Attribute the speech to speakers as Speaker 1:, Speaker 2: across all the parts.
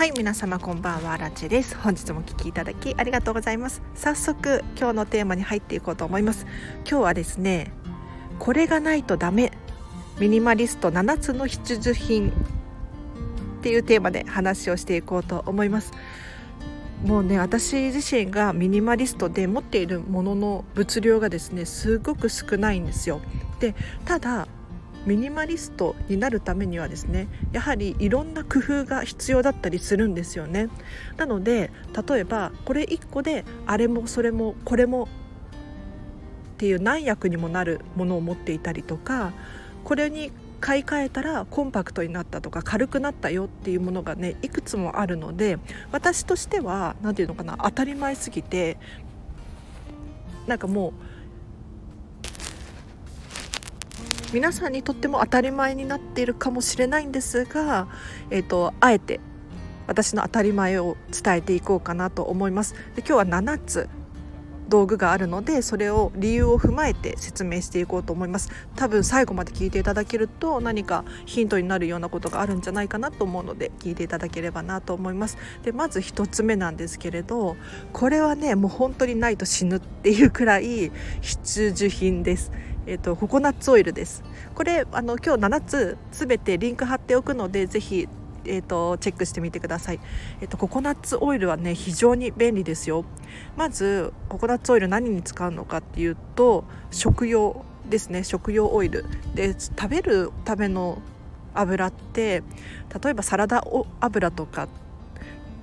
Speaker 1: はい皆様こんばんはラチです。本日もお聞きいただきありがとうございます。早速今日のテーマに入っていこうと思います。今日はですねこれがないとダメ。ミニマリスト7つの必需品っていうテーマで話をしていこうと思います。もうね私自身がミニマリストで持っているものの物量がですねすごく少ないんですよ。でただミニマリストになるためにはですねやはりいろんな工夫が必要だったりするんですよね。なので例えばこれ1個であれもそれもこれもっていう何役にもなるものを持っていたりとかこれに買い替えたらコンパクトになったとか軽くなったよっていうものがねいくつもあるので私としては何て言うのかな当たり前すぎてなんかもう皆さんにとっても当たり前になっているかもしれないんですが、えーと、あえて私の当たり前を伝えていこうかなと思います。で今日は7つ道具があるのでそれを理由を踏まえて説明していこうと思います。多分最後まで聞いていただけると何かヒントになるようなことがあるんじゃないかなと思うので聞いていただければなと思います。でまず1つ目なんですけれどこれはねもう本当にないと死ぬっていうくらい必需品です。えーと、ココナッツオイルです。これあの今日7つすべてリンク貼っておくのでぜひえーと、チェックしてみてください、えーと、ココナッツオイルはね非常に便利ですよ。まずココナッツオイル何に使うのかっていうと食用ですね。食用オイル。で食べるための油って例えばサラダ油とかっ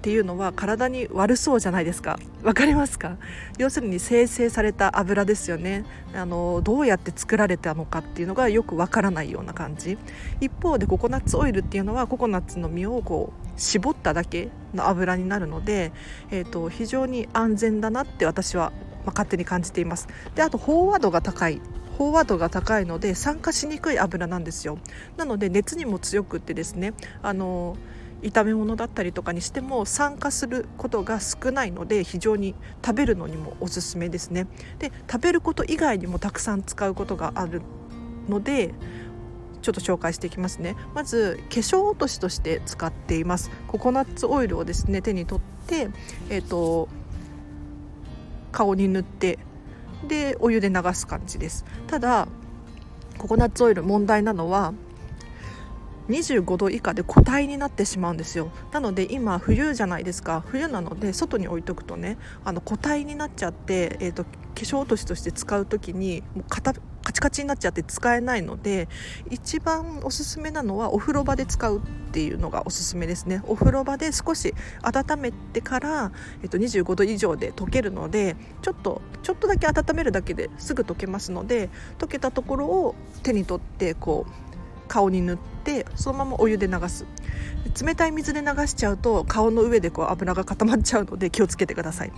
Speaker 1: ていうのは体に悪そうじゃないですか。わかりますか？要するに生成された油ですよね。あのどうやって作られたのかっていうのがよくわからないような感じ。一方でココナッツオイルっていうのはココナッツの実をこう絞っただけの油になるので、えーと、非常に安全だなって私は、ま、勝手に感じています。であと飽和度が高い。飽和度が高いので酸化しにくい油なんですよ。なので熱にも強くってですねあの炒め物だったりとかにしても酸化することが少ないので非常に食べるのにもおすすめですね。で食べること以外にもたくさん使うことがあるのでちょっと紹介していきますね。まず化粧落としとして使っています。ココナッツオイルをですね手に取ってえっ、ー、と顔に塗ってでお湯で流す感じです。ただココナッツオイル問題なのは25度以下で固体になってしまうんですよ。なので今冬じゃないですか。冬なので外に置いとくとねあの固体になっちゃって、えーと、化粧落としとして使う時にもうカチカチになっちゃって使えないので一番おすすめなのはお風呂場で使うっていうのがおすすめですね。お風呂場で少し温めてから、えっと、25度以上で溶けるのでちょっとちょっとだけ温めるだけですぐ溶けますので溶けたところを手に取ってこう顔に塗ってそのままお湯で流す。冷たい水で流しちゃうと顔の上でこう油が固まっちゃうので気をつけてください。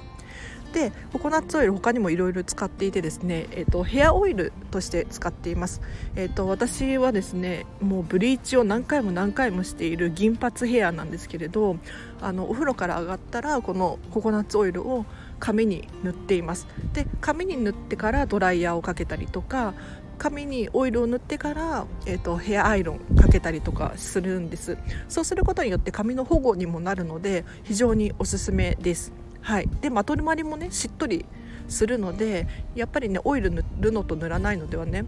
Speaker 1: でココナッツオイル他にもいろいろ使っていてですね、えーと、ヘアオイルとして使っています、えーと、私はですねもうブリーチを何回も何回もしている銀髪ヘアなんですけれどあのお風呂から上がったらこのココナッツオイルを髪に塗っています。で髪に塗ってからドライヤーをかけたりとか髪にオイルを塗ってから、えーと、ヘアアイロンかけたりとかするんです。そうすることによって髪の保護にもなるので非常におすすめです。はい。でまとまりもねしっとりするのでやっぱりねオイル塗るのと塗らないのではね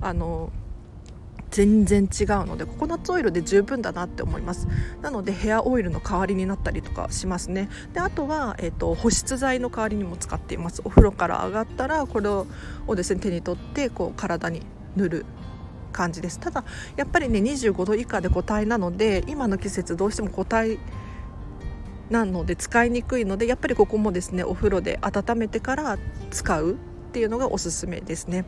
Speaker 1: あの全然違うのでココナッツオイルで十分だなって思います。なのでヘアオイルの代わりになったりとかしますね。であとは、えーと、保湿剤の代わりにも使っています。お風呂から上がったらこれをですね手に取ってこう体に塗る感じです。ただやっぱりね25度以下で固体なので今の季節どうしても固体なので使いにくいのでやっぱりここもですねお風呂で温めてから使うっていうのがおすすめですね。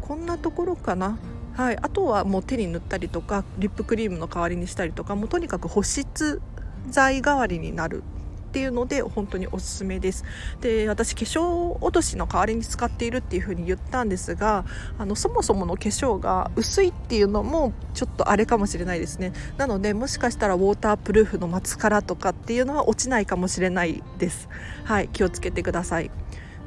Speaker 1: こんなところかな。はい、あとはもう手に塗ったりとかリップクリームの代わりにしたりとかもうとにかく保湿剤代わりになるっていうので本当におすすめです。で私化粧落としの代わりに使っているっていう風に言ったんですがあのそもそもの化粧が薄いっていうのもちょっとあれかもしれないですね。なのでもしかしたらウォータープルーフのマスカラとかっていうのは落ちないかもしれないです。はい。気をつけてください。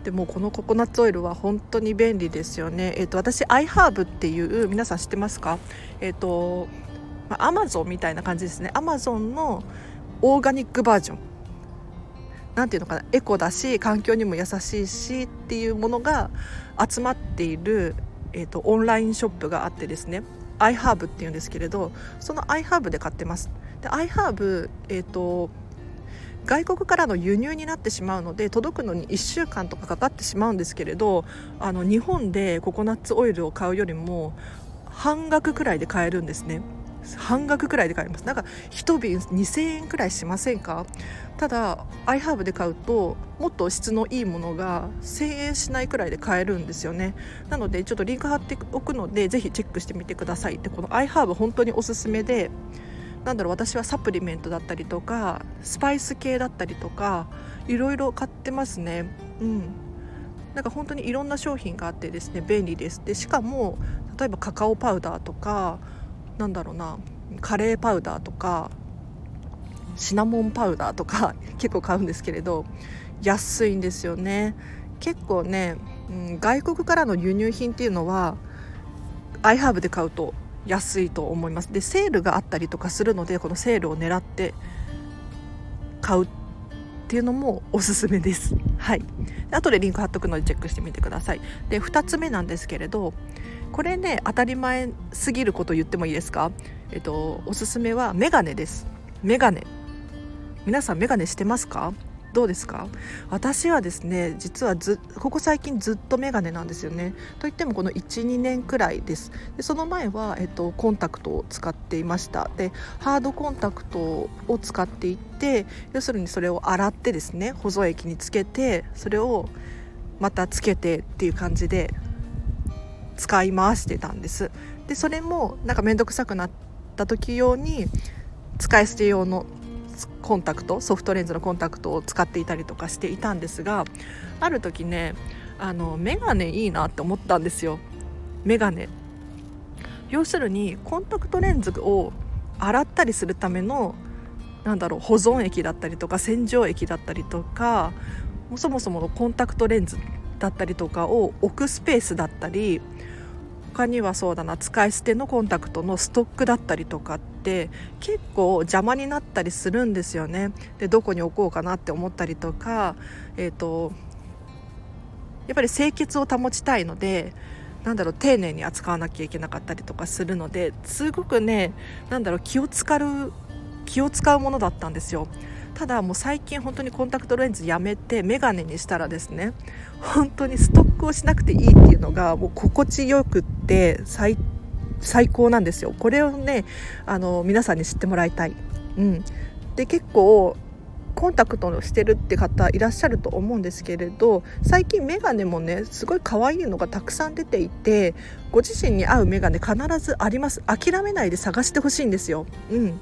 Speaker 1: でもこのココナッツオイルは本当に便利ですよね。えっ、ー、と私アイハーブっていう皆さん知ってますか？えっ、ー、とアマゾンみたいな感じですね。アマゾンのオーガニックバージョンなんていうのかな？エコだし環境にも優しいしっていうものが集まっている、えーと、オンラインショップがあってですね iHerb っていうんですけれどその iHerb で買ってますで iHerb えっ、ー、と外国からの輸入になってしまうので届くのに1週間とかかかってしまうんですけれどあの日本でココナッツオイルを買うよりも半額くらいで買えるんですね。半額くらいで買えます。なんか1瓶2000円くらいしませんか？ただ iHerb で買うともっと質のいいものが1000円しないくらいで買えるんですよね。なのでちょっとリンク貼っておくのでぜひチェックしてみてくださいでこの iHerb 本当におすすめでなんだろう私はサプリメントだったりとかスパイス系だったりとかいろいろ買ってますね。うん。なんか本当にいろんな商品があってですね便利です。でしかも例えばカカオパウダーとかなんだろうなカレーパウダーとかシナモンパウダーとか結構買うんですけれど安いんですよね。結構ね、うん、外国からの輸入品っていうのはアイハーブで買うと安いと思います。でセールがあったりとかするのでこのセールを狙って買うっていうのもおすすめです。はい。後でリンク貼っとくのでチェックしてみてください。で2つ目なんですけれどこれね当たり前すぎること言ってもいいですか？えっとおすすめはメガネです。メガネ。皆さんメガネしてますか？どうですか？私はですね実はずここ最近ずっとメガネなんですよね。といってもこの12年くらいです。でその前は、えっと、コンタクトを使っていました。でハードコンタクトを使っていって要するにそれを洗ってですね保存液につけてそれをまたつけてっていう感じで使い回してたんです。でそれもなんか面倒くさくなった時用に使い捨て用のコンタクトソフトレンズのコンタクトを使っていたりとかしていたんですがある時ねあのメガネいいなって思ったんですよ。メガネ。要するにコンタクトレンズを洗ったりするためのなんだろう保存液だったりとか洗浄液だったりとかそもそものコンタクトレンズだったりとかを置くスペースだったり他にはそうだな使い捨てのコンタクトのストックだったりとかって結構邪魔になったりするんですよね。でどこに置こうかなって思ったりとか、えーと、やっぱり清潔を保ちたいのでなんだろう丁寧に扱わなきゃいけなかったりとかするのですごくねなんだろう気を使う気を使うものだったんですよ。ただもう最近本当にコンタクトレンズやめて眼鏡にしたらですね本当にストックをしなくていいっていうのがもう心地よくって最最高なんですよ。これをねあの皆さんに知ってもらいたい、うん、で結構コンタクトをしてるって方いらっしゃると思うんですけれど最近メガネもねすごい可愛いのがたくさん出ていてご自身に合うメガネ必ずあります。諦めないで探してほしいんですよ。うん。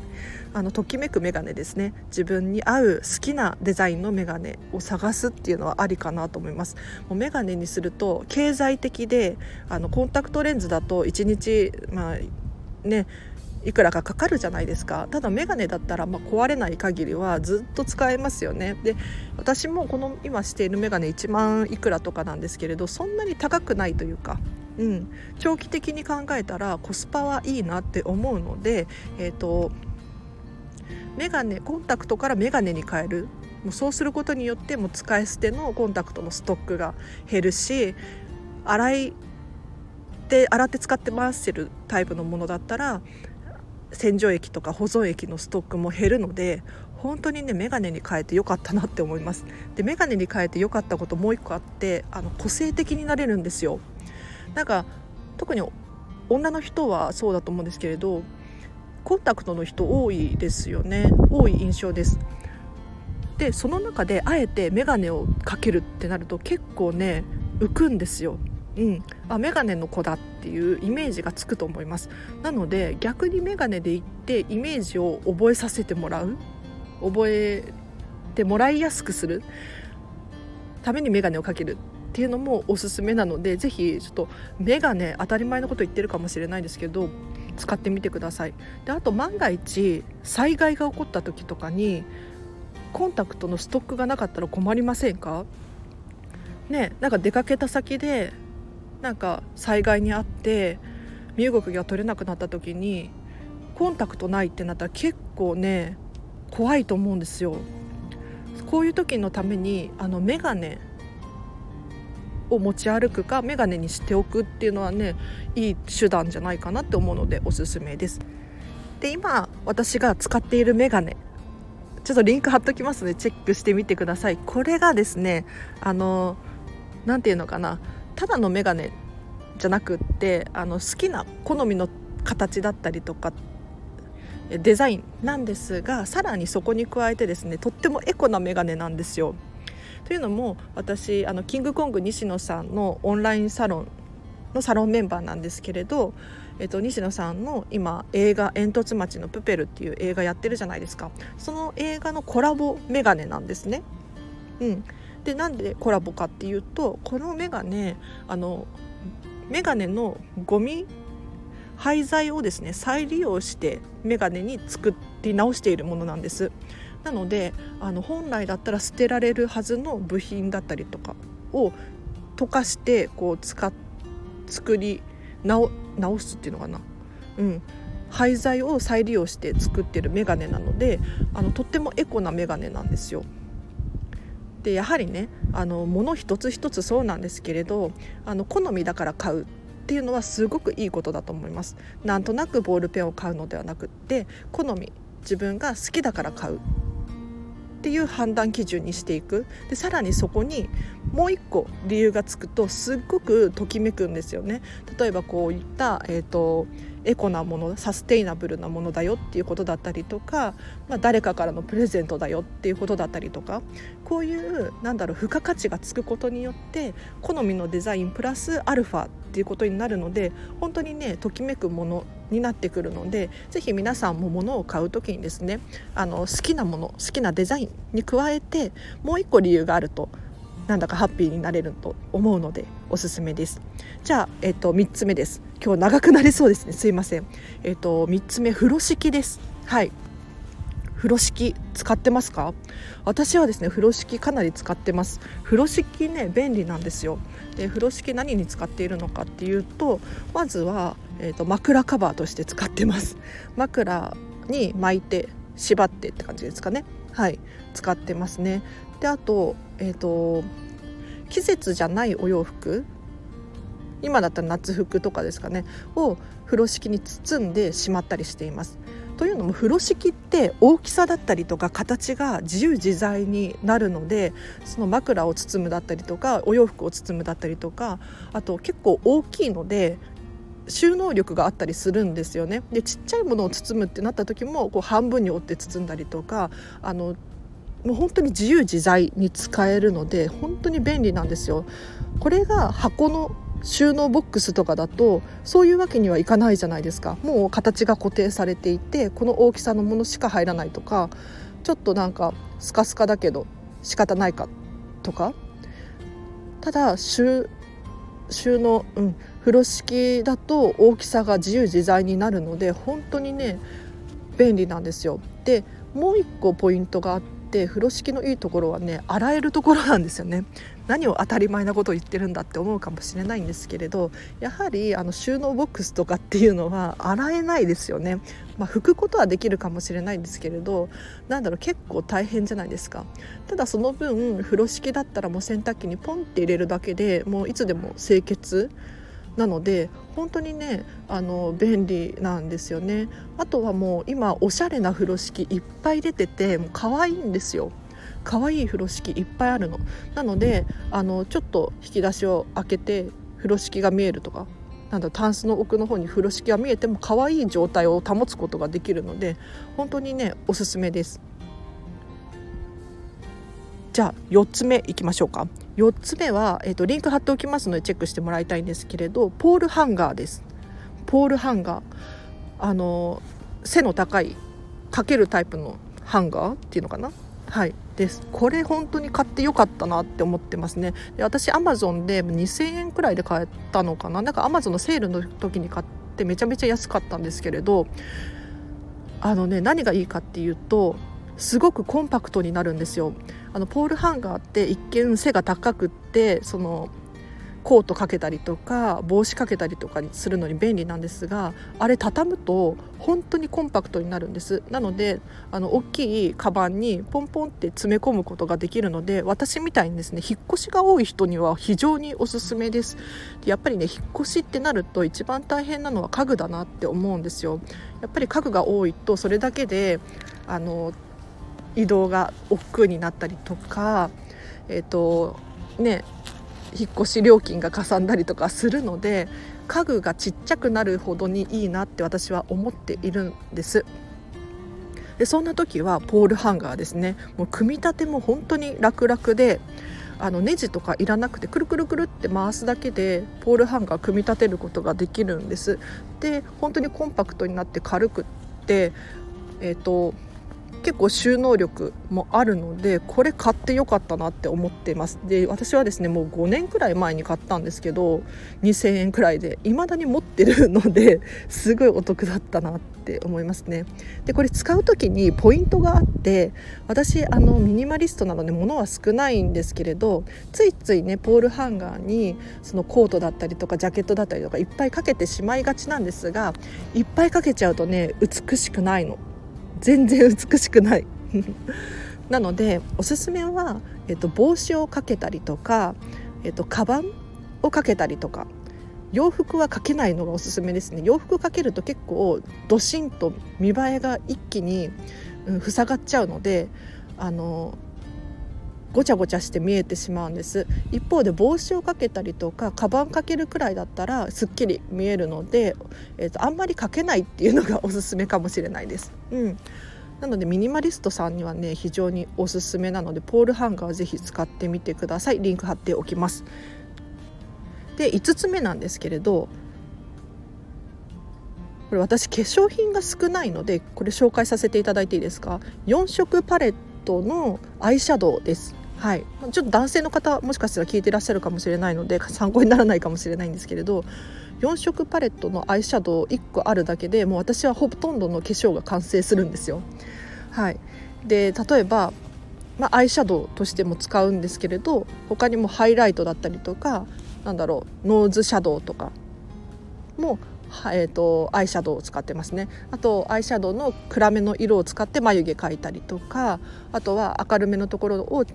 Speaker 1: あのときめくメガネですね。自分に合う好きなデザインのメガネを探すっていうのはありかなと思います。もうメガネにすると経済的であのコンタクトレンズだと1日まあねいくらかかかるじゃないですか。ただメガネだったらま壊れない限りはずっと使えますよね。で私もこの今しているメガネ1万いくらとかなんですけれどそんなに高くないというかうん、長期的に考えたらコスパはいいなって思うので、えーとメガネコンタクトからメガネに変える。もうそうすることによってもう使い捨てのコンタクトのストックが減るし洗いで洗って使って回してるタイプのものだったら洗浄液とか保存液のストックも減るので本当にねメガネに変えてよかったなって思います。でメガネに変えてよかったこともう一個あってあの個性的になれるんですよ。なんか特に女の人はそうだと思うんですけれどコンタクトの人多いですよね。多い印象です。でその中であえて眼鏡をかけるってなると結構ね浮くんですよ。うん、あ眼鏡の子だっていうイメージがつくと思います。なので逆に眼鏡で行ってイメージを覚えさせてもらう。覚えてもらいやすくする。ために眼鏡をかけるっていうのもおすすめなのでぜひちょっと眼鏡当たり前のこと言ってるかもしれないですけど使ってみてください。であと万が一災害が起こった時とかにコンタクトのストックがなかったら困りませんか？ねなんか出かけた先でなんか災害にあって身動きが取れなくなった時にコンタクトないってなったら結構ね怖いと思うんですよ。こういう時のためにあのメガネを持ち歩くかメガネにしておくっていうのはねいい手段じゃないかなって思うのでおすすめです。で今私が使っているメガネちょっとリンク貼っときますのでチェックしてみてください。これがですねあの何て言うのかなただのメガネじゃなくってあの好きな好みの形だったりとかデザインなんですがさらにそこに加えてですねとってもエコなメガネなんですよ。というのも私あのキングコング西野さんのオンラインサロンのサロンメンバーなんですけれど、えっと、西野さんの今映画「煙突町のプペル」っていう映画やってるじゃないですかその映画のコラボメガネなんですね。うん、でなんでコラボかっていうとこのメガネあのメガネのゴミ廃材をですね再利用してメガネに作り直しているものなんです。なのであの本来だったら捨てられるはずの部品だったりとかを溶かしてこう使作り直直すっていうのかな。うん。廃材を再利用して作ってるメガネなのであのとってもエコなメガネなんですよ。でやはりねあの物一つ一つそうなんですけれどあの好みだから買うっていうのはすごくいいことだと思います。なんとなくボールペンを買うのではなくって好み自分が好きだから買うっていう判断基準にしていく。でさらにそこにもう一個理由がつくとすっごくときめくんですよね。例えばこういった、えーとエコなものサステイナブルなものだよっていうことだったりとか、まあ、誰かからのプレゼントだよっていうことだったりとかこういうなんだろう付加価値がつくことによって好みのデザインプラスアルファっていうことになるので本当にねときめくものになってくるのでぜひ皆さんも物を買う時にですねあの好きなもの好きなデザインに加えてもう一個理由があると。なんだかハッピーになれると思うのでおすすめです。じゃあ、えっと、3つ目です。今日長くなりそうですね。すいません。えっと3つ目風呂敷です。はい。風呂敷使ってますか？私はですね風呂敷かなり使ってます。風呂敷ね便利なんですよ。で風呂敷何に使っているのかっていうとまずは、えーと、枕カバーとして使ってます。枕に巻いて縛ってって感じですかね。はい。使ってますね。であとえっ、ー、と季節じゃないお洋服。今だったら夏服とかですかね。を風呂敷に包んでしまったりしています。というのも風呂敷って大きさだったりとか形が自由自在になるのでその枕を包むだったりとかお洋服を包むだったりとかあと結構大きいので収納力があったりするんですよね。でちっちゃいものを包むってなった時もこう半分に折って包んだりとかあのもう本当に自由自在に使えるので本当に便利なんですよ。これが箱の収納ボックスとかだとそういうわけにはいかないじゃないですかもう形が固定されていてこの大きさのものしか入らないとかちょっとなんかスカスカだけど仕方ないかとかただ収収納、うん、風呂敷だと大きさが自由自在になるので本当にね便利なんですよ。でもう一個ポイントがあってって風呂敷のいいところはね洗えるところなんですよね。何を当たり前なことを言ってるんだって思うかもしれないんですけれどやはりあの収納ボックスとかっていうのは洗えないですよね、まあ、拭くことはできるかもしれないんですけれどなんだろう結構大変じゃないですか。ただその分風呂敷だったらもう洗濯機にポンって入れるだけでもういつでも清潔なので本当にねあの便利なんですよね。あとはもう今おしゃれな風呂敷いっぱい出ててもう可愛いんですよ。可愛い風呂敷いっぱいあるの。なのであのちょっと引き出しを開けて風呂敷が見えるとかなんだタンスの奥の方に風呂敷が見えても可愛い状態を保つことができるので本当にねおすすめです。じゃあ4つ目いきましょうか。4つ目は、えーと、リンク貼っておきますのでチェックしてもらいたいんですけれどポールハンガーです。ポールハンガー。あの背の高いかけるタイプのハンガーっていうのかな？はい。です。これ本当に買ってよかったなって思ってますね。で私アマゾンで2000円くらいで買えたのかな？なんかアマゾンのセールの時に買ってめちゃめちゃ安かったんですけれどあのね何がいいかっていうとすごくコンパクトになるんですよ。あのポールハンガーって一見背が高くってそのコートかけたりとか帽子かけたりとかにするのに便利なんですがあれ畳むと本当にコンパクトになるんです。なのであの大きいカバンにポンポンって詰め込むことができるので私みたいにですね引っ越しが多い人には非常におすすめです。やっぱりね引っ越しってなると一番大変なのは家具だなって思うんですよ。やっぱり家具が多いとそれだけであの移動が億劫になったりとかえっ、ー、とね引っ越し料金がかさんだりとかするので家具がちっちゃくなるほどにいいなって私は思っているんです。でそんな時はポールハンガーですねもう組み立ても本当に楽々であのネジとかいらなくてくるくるくるって回すだけでポールハンガー組み立てることができるんですで本当にコンパクトになって軽くってえっ、ー、と結構収納力もあるのでこれ買ってよかったなって思ってます。で私はですねもう5年くらい前に買ったんですけど2000円くらいで未だに持ってるのですごいお得だったなって思いますね。でこれ使う時にポイントがあって私あのミニマリストなので物は少ないんですけれどついついねポールハンガーにそのコートだったりとかジャケットだったりとかいっぱいかけてしまいがちなんですがいっぱいかけちゃうとね美しくないの。全然美しくない。なのでおすすめは、えっと、帽子をかけたりとか、えっと、カバンをかけたりとか洋服はかけないのがおすすめですね。洋服かけると結構ドシンと見栄えが一気に、うん、塞がっちゃうのであのごちゃごちゃして見えてしまうんです。一方で帽子をかけたりとかカバンかけるくらいだったらすっきり見えるので、えーと、あんまりかけないっていうのが おすすめかもしれないです。うん。なのでミニマリストさんにはね非常におすすめなのでポールハンガーぜひ使ってみてください。リンク貼っておきます。で5つ目なんですけれどこれ私化粧品が少ないのでこれ紹介させていただいていいですか？4色パレットのアイシャドウです。はい、ちょっと男性の方もしかしたら聞いてらっしゃるかもしれないので参考にならないかもしれないんですけれど4色パレットのアイシャドウ1個あるだけでもう私はほとんどの化粧が完成するんですよ。はい、で例えば、まあ、アイシャドウとしても使うんですけれど他にもハイライトだったりとかなんだろうノーズシャドウとかもえーと、アイシャドウを使ってますね。あとアイシャドウの暗めの色を使って眉毛描いたりとかあとは明るめのところを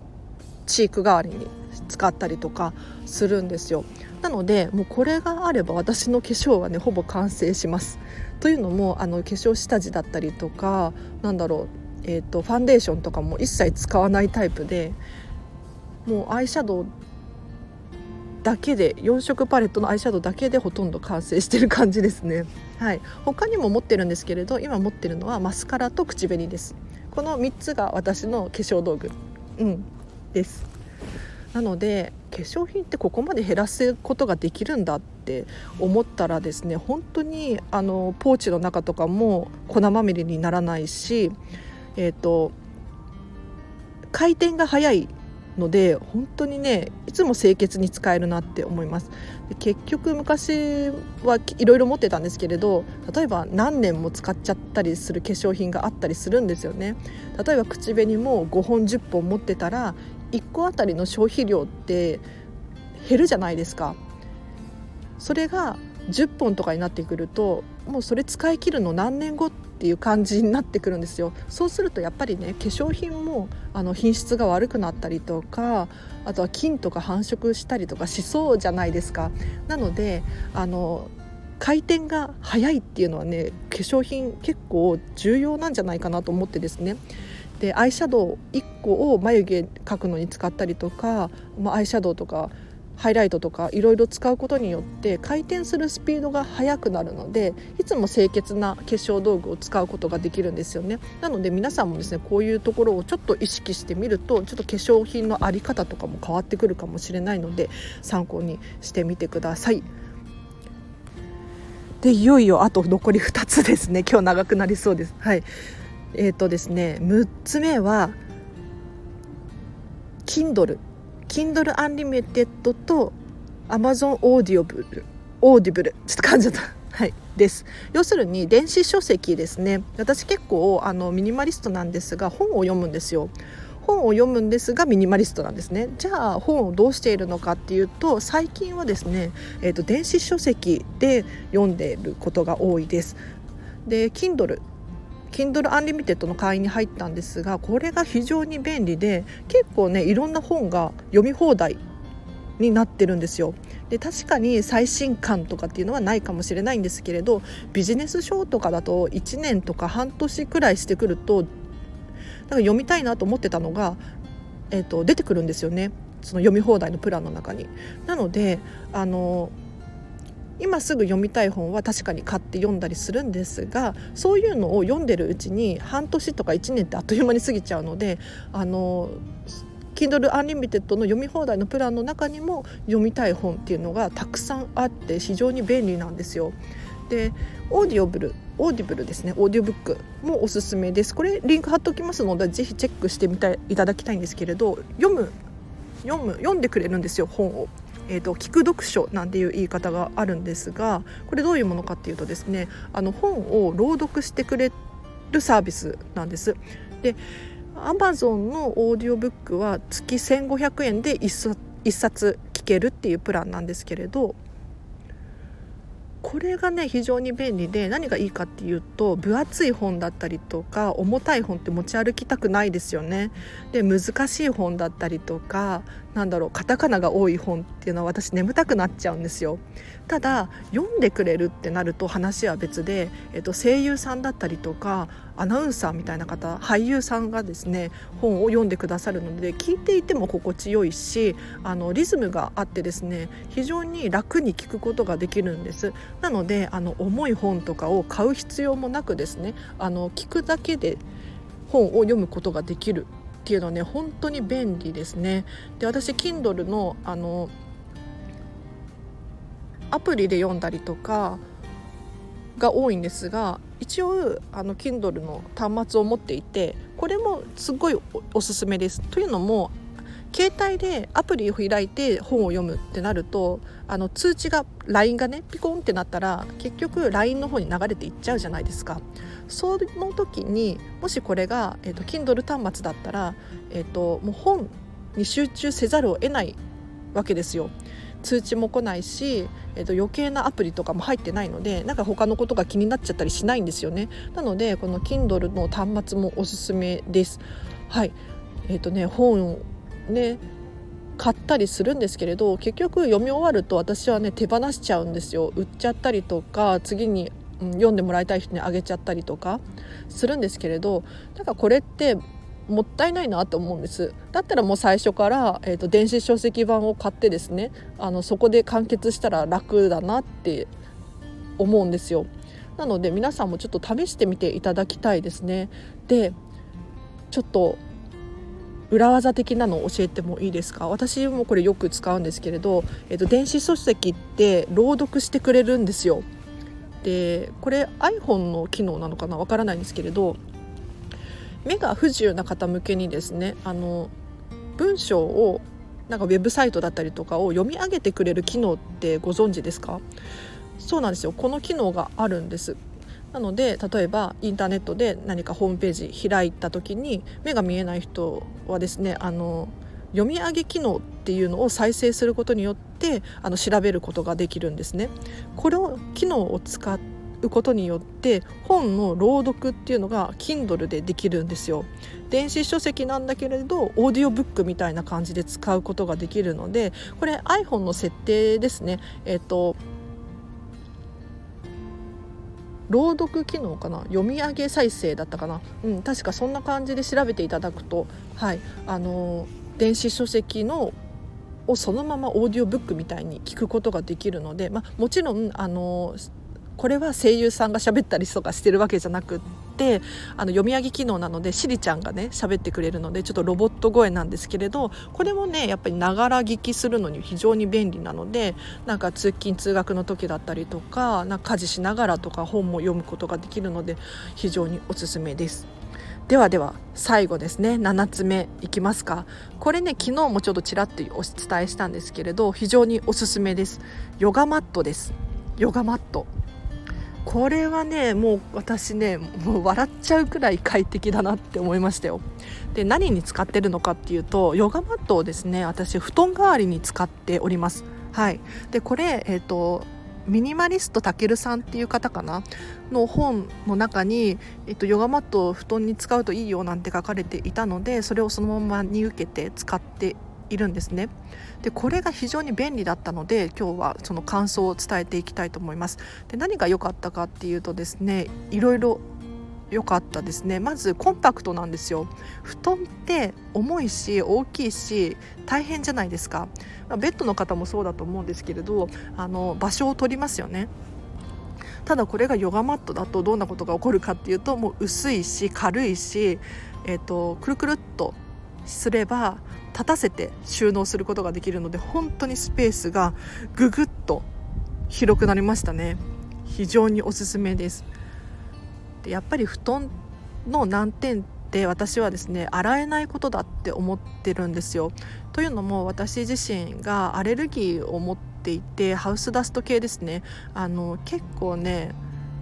Speaker 1: チーク代わりに使ったりとかするんですよ。なのでもうこれがあれば私の化粧はねほぼ完成します。というのもあの化粧下地だったりとかなんだろう、えーと、ファンデーションとかも一切使わないタイプでもうアイシャドウだけで4色パレットのアイシャドウだけでほとんど完成してる感じですね。はい。他にも持ってるんですけれど今持ってるのはマスカラと口紅です。この3つが私の化粧道具。うん。です。なので化粧品ってここまで減らすことができるんだって思ったらですね本当にあのポーチの中とかも粉まみれにならないし、えーと、回転が速いので本当にねいつも清潔に使えるなって思います。で結局昔はいろいろ持ってたんですけれど例えば何年も使っちゃったりする化粧品があったりするんですよね。例えば口紅も5本10本持ってたら1個あたりの消費量って減るじゃないですか。それが10本とかになってくるともうそれ使い切るの何年後っていう感じになってくるんですよ。そうするとやっぱりね化粧品もあの品質が悪くなったりとかあとは菌とか繁殖したりとかしそうじゃないですか。なのであの回転が速いっていうのはね化粧品結構重要なんじゃないかなと思ってですね。でアイシャドウ1個を眉毛描くのに使ったりとか、まあ、アイシャドウとかハイライトとかいろいろ使うことによって回転するスピードが速くなるのでいつも清潔な化粧道具を使うことができるんですよねなので皆さんもですねこういうところをちょっと意識してみるとちょっと化粧品の在り方とかも変わってくるかもしれないので参考にしてみてください。でいよいよあと残り2つですね今日長くなりそうです。はいえーとですね、6つ目は Kindle Kindle Unlimited と Amazon オーディオブルオーディブルちょっと噛んじゃった。はいです。要するに電子書籍ですね。私結構あのミニマリストなんですが本を読むんですよ。本を読むんですがミニマリストなんですね。じゃあ本をどうしているのかっていうと最近はですね、えーと、電子書籍で読んでいることが多いです。で Kindle Kindle Unlimited の会員に入ったんですがこれが非常に便利で結構ねいろんな本が読み放題になってるんですよ。で確かに最新刊とかっていうのはないかもしれないんですけれどビジネス書とかだと1年とか半年くらいしてくるとなんか読みたいなと思ってたのが、えーと、出てくるんですよねその読み放題のプランの中に。なのであの今すぐ読みたい本は確かに買って読んだりするんですがそういうのを読んでるうちに半年とか1年ってあっという間に過ぎちゃうのであの Kindle Unlimited の読み放題のプランの中にも読みたい本っていうのがたくさんあって非常に便利なんですよ。でオーディオブルオーディブルですねオーディオブックもおすすめですこれリンク貼っておきますのでぜひチェックしてみたいいただきたいんですけれど読む読む読んでくれるんですよ本を。えーと、聞く読書なんていう言い方があるんですがこれどういうものかっていうとですねあの本を朗読してくれるサービスなんです。で Amazon のオーディオブックは月1500円で 1, 1冊聞けるっていうプランなんですけれどこれがね非常に便利で何がいいかっていうと分厚い本だったりとか重たい本って持ち歩きたくないですよね。で難しい本だったりとかなんだろうカタカナが多い本っていうのは私眠たくなっちゃうんですよ。ただ読んでくれるってなると話は別で、えっと、声優さんだったりとかアナウンサーみたいな方俳優さんがですね本を読んでくださるので聞いていても心地よいしあのリズムがあってですね非常に楽に聞くことができるんですなのであの重い本とかを買う必要もなくですねあの聞くだけで本を読むことができるっていうのはね本当に便利ですねで私 Kindle のあのアプリで読んだりとかが多いんですが一応あの Kindle の端末を持っていてこれもすごいおすすめです。というのも携帯でアプリを開いて本を読むってなるとあの通知が LINE がねピコンってなったら結局 LINE の方に流れていっちゃうじゃないですか。その時にもしこれが、えーと、Kindle 端末だったら、えーともう本に集中せざるを得ないわけですよ。通知も来ないし、えー、と余計なアプリとかも入ってないのでなんか他のことが気になっちゃったりしないんですよねなのでこの Kindle の端末もおすすめですはいえっ、ー、とね本ね買ったりするんですけれど結局読み終わると私はね手放しちゃうんですよ。売っちゃったりとか次に読んでもらいたい人にあげちゃったりとかするんですけれどだからこれってもったいないなと思うんです。だったらもう最初から、えーと、電子書籍版を買ってですねあのそこで完結したら楽だなって思うんですよ。なので皆さんもちょっと試してみていただきたいですね。でちょっと裏技的なのを教えてもいいですか？私もこれよく使うんですけれど、えーと電子書籍って朗読してくれるんですよ。でこれ iPhone の機能なのかな？わからないんですけれど目が不自由な方向けにですねあの文章をなんかウェブサイトだったりとかを読み上げてくれる機能ってご存知ですか？そうなんですよ。この機能があるんです。なので例えばインターネットで何かホームページ開いた時に目が見えない人はですねあの読み上げ機能っていうのを再生することによってあの調べることができるんですね。この機能を使うことによって本の朗読っていうのが Kindle でできるんですよ電子書籍なんだけれどオーディオブックみたいな感じで使うことができるのでこれ iPhone の設定ですねえっ、と朗読機能かな？読み上げ再生だったかな、うん、確かそんな感じで調べていただくと、はい、あの電子書籍のをそのままオーディオブックみたいに聞くことができるので、まあ、もちろんあのこれは声優さんが喋ったりとかしてるわけじゃなくてあの読み上げ機能なのでしりちゃんがね喋ってくれるのでちょっとロボット声なんですけれどこれもねやっぱりながら聞きするのに非常に便利なのでなんか通勤通学の時だったりとかなんか家事しながらとか本も読むことができるので非常におすすめです。ではでは最後ですね。7つ目いきますか。これね昨日もちょっとちらっとお伝えしたんですけれど非常におすすめです。ヨガマットです。ヨガマット。これはねもう私ねもう笑っちゃうくらい快適だなって思いましたよ。で何に使ってるのかっていうとヨガマットをですね私布団代わりに使っております。はい。でこれえっ、ー、とミニマリストたけるさんっていう方かな？の本の中に、えっと、ヨガマットを布団に使うといいよなんて書かれていたのでそれをそのままに受けて使っているんですね。でこれが非常に便利だったので今日はその感想を伝えていきたいと思います。で何が良かったかっていうとですねいろいろ良かったですね。まずコンパクトなんですよ。布団って重いし大きいし大変じゃないですか。ベッドの方もそうだと思うんですけれどあの場所を取りますよね。ただこれがヨガマットだとどんなことが起こるかっていうともう薄いし軽いし、えーと、くるくるっとすれば立たせて収納することができるので本当にスペースがぐぐっと広くなりましたね。非常におすすめです。でやっぱり布団の難点って私はですね洗えないことだって思ってるんですよ。というのも私自身がアレルギーを持っていてハウスダスト系ですね。あの結構ね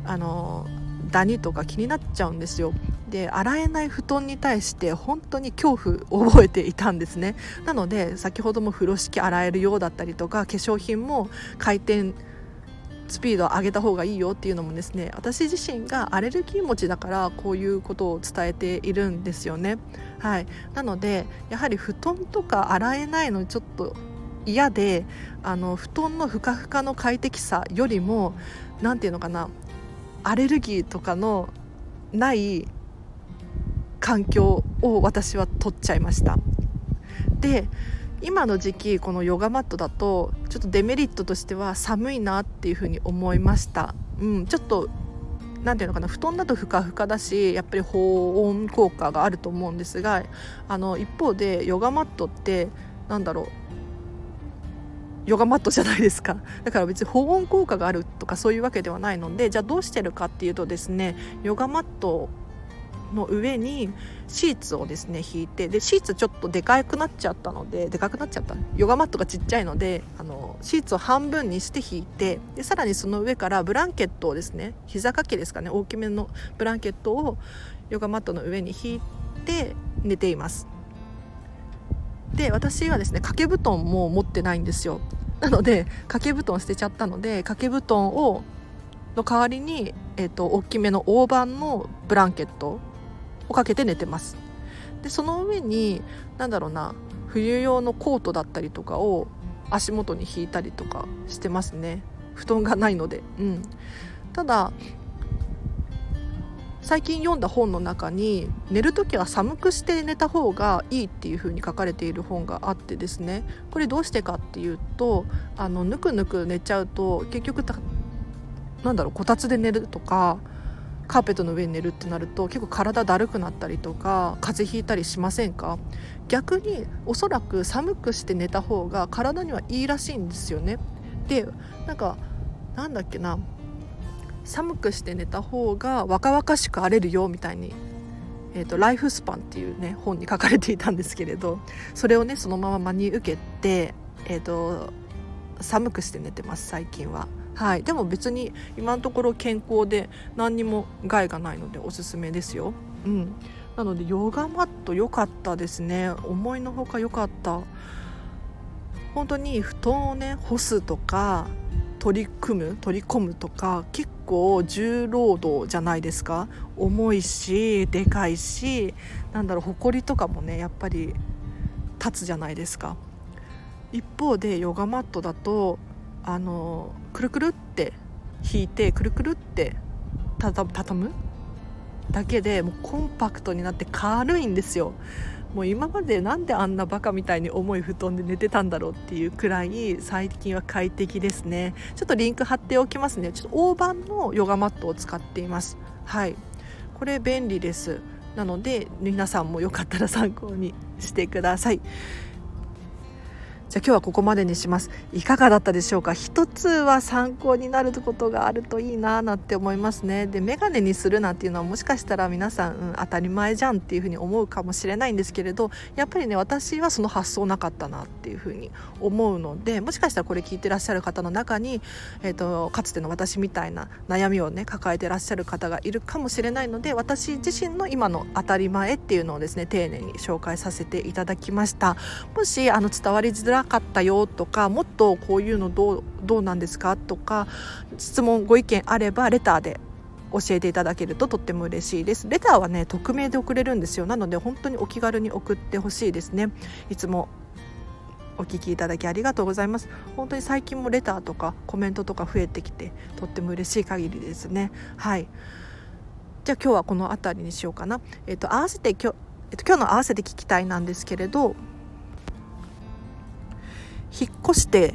Speaker 1: あのダニとか気になっちゃうんですよ。で洗えない布団に対して本当に恐怖を覚えていたんですねなので先ほども風呂敷洗えるようだったりとか化粧品も回転スピードを上げた方がいいよっていうのもですね私自身がアレルギー持ちだからこういうことを伝えているんですよね。はい、なのでやはり布団とか洗えないのちょっと嫌であの布団のふかふかの快適さよりも何て言うのかなアレルギーとかのない環境を私は取っちゃいました。で今の時期このヨガマットだとちょっとデメリットとしては寒いなっていうふうに思いました、うん、ちょっと何ていうのかな布団だとふかふかだしやっぱり保温効果があると思うんですがあの一方でヨガマットってなんだろうヨガマットじゃないですか。だから別に保温効果があるとかそういうわけではないのでじゃあどうしてるかっていうとですねヨガマットの上にシーツをですね引いてでシーツちょっとでかくなっちゃったのででかくなっちゃった。ヨガマットがちっちゃいのであのシーツを半分にして引いてでさらにその上からブランケットをですね膝掛けですかね大きめのブランケットをヨガマットの上に引いて寝ています。で私はですね掛け布団も持ってないんですよ。なので掛け布団捨てちゃったので掛け布団をの代わりに、えーと大きめの大判のブランケットをかけて寝てます。でその上に何だろうな冬用のコートだったりとかを足元に引いたりとかしてますね。布団がないので。うん。ただ最近読んだ本の中に寝る時は寒くして寝た方がいいっていう風に書かれている本があってですね。これどうしてかっていうとあのぬくぬく寝ちゃうと結局なんだろうこたつで寝るとかカーペットの上に寝るってなると結構体だるくなったりとか風邪ひいたりしませんか？逆におそらく寒くして寝た方が体にはいいらしいんですよね。でなんかなんだっけな。寒くして寝た方が若々しく荒れるよみたいにえーと、ライフスパンっていうね本に書かれていたんですけれどそれをねそのまま真に受けて、えーと寒くして寝てます最近は。はい、でも別に今のところ健康で何にも害がないのでおすすめですよ。うん、なのでヨガマット良かったですね。思いのほか良かった。本当に布団をね干すとか取り組む取り込むとか結構重労働じゃないですか。重いしでかいしなんだろう埃とかもねやっぱり立つじゃないですか。一方でヨガマットだとあのくるくるって引いてくるくるって畳む？だけでもうコンパクトになって軽いんですよ。もう今までなんであんなバカみたいに重い布団で寝てたんだろうっていうくらい最近は快適ですね。ちょっとリンク貼っておきますね。ちょっと大判のヨガマットを使っています。はい。これ便利です。なので皆さんもよかったら参考にしてください。じゃあ今日はここまでにします。いかがだったでしょうか？一つは参考になることがあるといいななんて思いますね。でメガネにするなんていうのはもしかしたら皆さん、うん、当たり前じゃんっていうふうに思うかもしれないんですけれどやっぱりね私はその発想なかったなっていうふうに思うのでもしかしたらこれ聞いてらっしゃる方の中に、えーと、かつての私みたいな悩みをね抱えてらっしゃる方がいるかもしれないので私自身の今の当たり前っていうのをですね丁寧に紹介させていただきました。もしあの伝わりづらなかったよとかもっとこういうのどうどうなんですかとか質問ご意見あればレターで教えていただけるととっても嬉しいです。レターはね匿名で送れるんですよ。なので本当にお気軽に送ってほしいですね。いつもお聞きいただきありがとうございます。本当に最近もレターとかコメントとか増えてきてとっても嬉しい限りですね。はい。じゃあ今日はこの辺りにしようかな。えっ、と合わせて今日えっと、今日の合わせて聞きたいなんですけれど引っ越して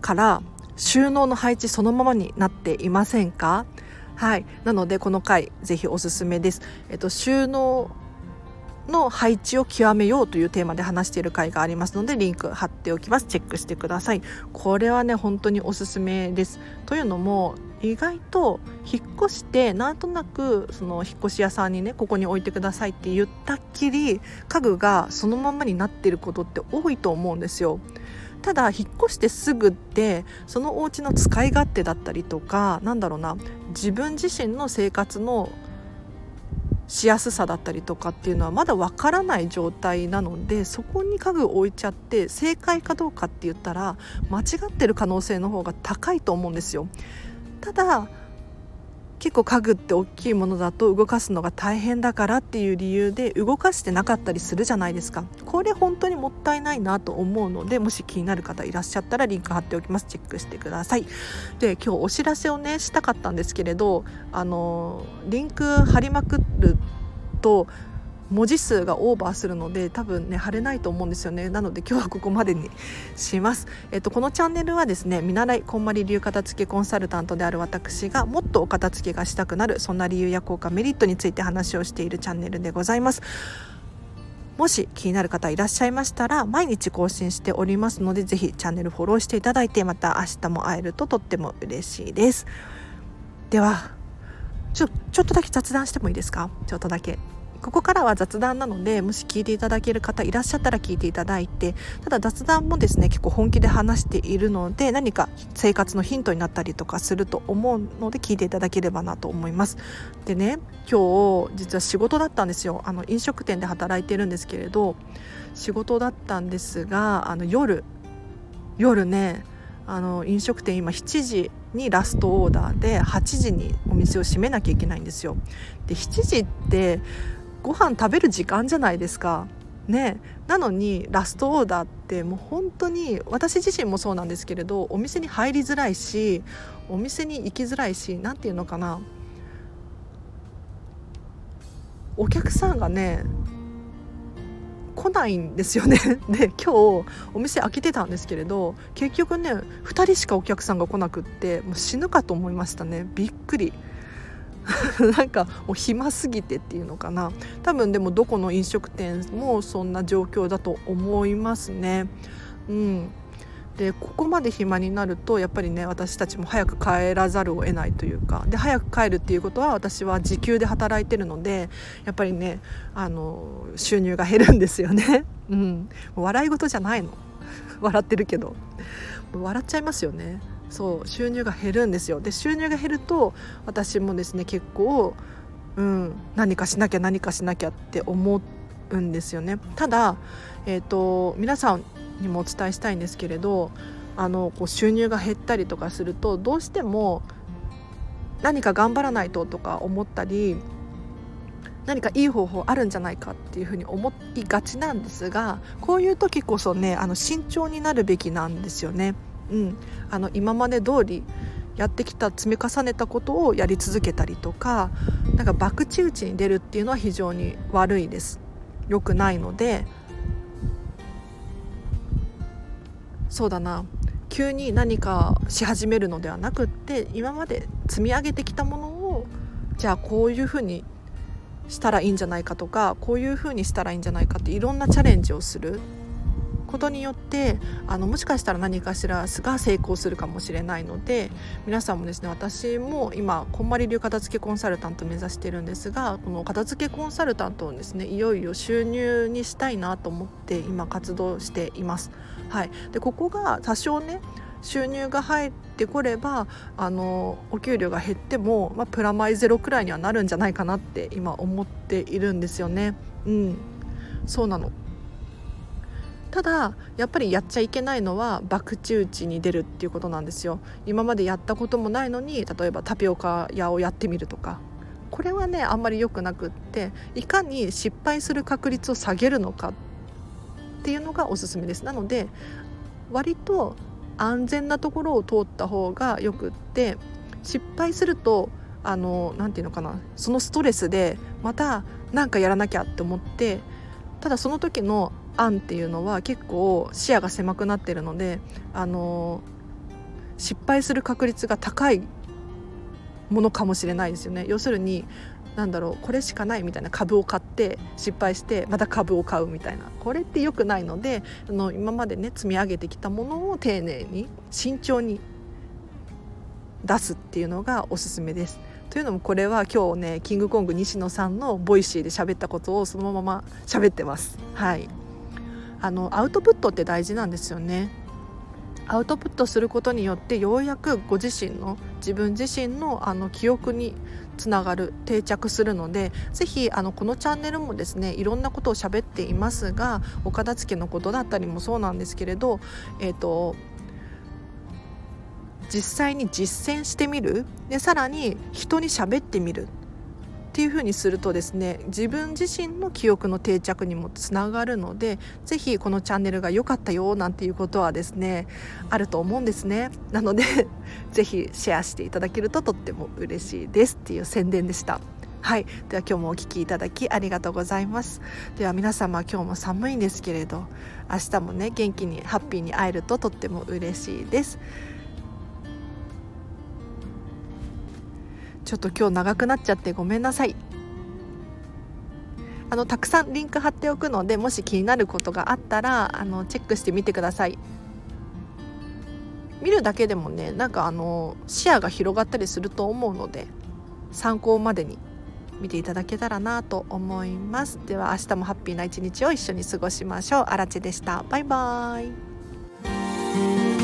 Speaker 1: から収納の配置そのままになっていませんか？はい。なのでこの回ぜひおすすめです、えっと、収納の配置を極めようというテーマで話している回がありますのでリンク貼っておきます。チェックしてください。これはね本当におすすめです。というのも意外と引っ越してなんとなくその引っ越し屋さんにねここに置いてくださいって言ったっきり家具がそのままになっていることって多いと思うんですよ。ただ引っ越してすぐってそのお家の使い勝手だったりとかなんだろうな自分自身の生活のしやすさだったりとかっていうのはまだわからない状態なのでそこに家具を置いちゃって正解かどうかって言ったら間違ってる可能性の方が高いと思うんですよ。ただ結構家具って大きいものだと動かすのが大変だからっていう理由で動かしてなかったりするじゃないですか。これ本当にもったいないなと思うのでもし気になる方いらっしゃったらリンク貼っておきます。チェックしてください。で今日お知らせをねしたかったんですけれどあのリンク貼りまくると文字数がオーバーするので多分ね貼れないと思うんですよね。なので今日はここまでにします、えっと、このチャンネルはですね見習いこんまり流片付けコンサルタントである私がもっとお片付けがしたくなるそんな理由や効果メリットについて話をしているチャンネルでございます。もし気になる方いらっしゃいましたら毎日更新しておりますのでぜひチャンネルフォローしていただいてまた明日も会えるととっても嬉しいです。ではちょちょっとだけ雑談してもいいですか？ちょっとだけ。ここからは雑談なのでもし聞いていただける方いらっしゃったら聞いていただいてただ雑談もですね結構本気で話しているので何か生活のヒントになったりとかすると思うので聞いていただければなと思いますでね今日実は仕事だったんですよあの飲食店で働いてるんですけれど仕事だったんですがあの夜夜ねあの飲食店今7時にラストオーダーで8時にお店を閉めなきゃいけないんですよ。で7時ってご飯食べる時間じゃないですか。ね、なのにラストオーダーってもう本当に私自身もそうなんですけれどお店に入りづらいしお店に行きづらいし何て言うのかなお客さんがね来ないんですよね で今日お店開けてたんですけれど結局ね2人しかお客さんが来なくってもう死ぬかと思いましたねびっくり。なんかもう暇すぎてっていうのかな多分でもどこの飲食店もそんな状況だと思いますね。うんでここまで暇になるとやっぱりね私たちも早く帰らざるを得ないというかで早く帰るっていうことは私は時給で働いてるのでやっぱりねあの収入が減るんですよね。うん、笑い事じゃないの笑ってるけど笑っちゃいますよね。そう収入が減るんですよで収入が減ると私もですね結構、うん、何かしなきゃ何かしなきゃって思うんですよねただ、えーと、皆さんにもお伝えしたいんですけれどあのこう収入が減ったりとかするとどうしても何か頑張らないととか思ったり何かいい方法あるんじゃないかっていうふうに思いがちなんですがこういう時こそねあの慎重になるべきなんですよね。うん、あの今まで通りやってきた積み重ねたことをやり続けたりとかなんか博打打ちに出るっていうのは非常に悪いです。良くないので。そうだな。急に何かし始めるのではなくって今まで積み上げてきたものをじゃあこういうふうにしたらいいんじゃないかとかこういうふうにしたらいいんじゃないかっていろんなチャレンジをする。ことによってあのもしかしたら何かしらが成功するかもしれないので皆さんもですね私も今こんまり流片付けコンサルタント目指してるんですがこの片付けコンサルタントをですねいよいよ収入にしたいなと思って今活動しています。はい、でここが多少ね収入が入ってこればあのお給料が減っても、まあ、プラマイゼロくらいにはなるんじゃないかなって今思っているんですよね。うん、そうなのただやっぱりやっちゃいけないのは博打ちに出るっていうことなんですよ。今までやったこともないのに例えばタピオカ屋をやってみるとか。これはねあんまり良くなくっていかに失敗する確率を下げるのかっていうのがおすすめです。なので割と安全なところを通った方がよくって失敗するとあのなて言うのかなそのストレスでまた何かやらなきゃって思ってただその時の案っていうのは結構視野が狭くなってるのであの失敗する確率が高いものかもしれないですよね要するになんだろうこれしかないみたいな株を買って失敗してまた株を買うみたいなこれって良くないのであの今までね積み上げてきたものを丁寧に慎重に出すっていうのがおすすめです。というのもこれは今日ねキングコング西野さんのボイシーで喋ったことをそのまま喋ってます。はいあのアウトプットって大事なんですよね。アウトプットすることによってようやくご自身の自分自身のあの記憶につながる定着するのでぜひあのこのチャンネルもですねいろんなことを喋っていますがお片付けのことだったりもそうなんですけれど、えーと実際に実践してみる。でさらに人に喋ってみる。っていう風にするとですね自分自身の記憶の定着にもつながるので是非このチャンネルが良かったよなんていうことはですねあると思うんですね。なので 是非シェアしていただけるととっても嬉しいですっていう宣伝でした。はい。では今日もお聴きいただきありがとうございます。では皆様今日も寒いんですけれど明日もね元気にハッピーに会えるととっても嬉しいです。ちょっと今日長くなっちゃってごめんなさい。あのたくさんリンク貼っておくのでもし気になることがあったらあのチェックしてみてください。見るだけでもねなんかあの視野が広がったりすると思うので参考までに見ていただけたらなと思います。では明日もハッピーな一日を一緒に過ごしましょう。あらちでした。バイバーイ。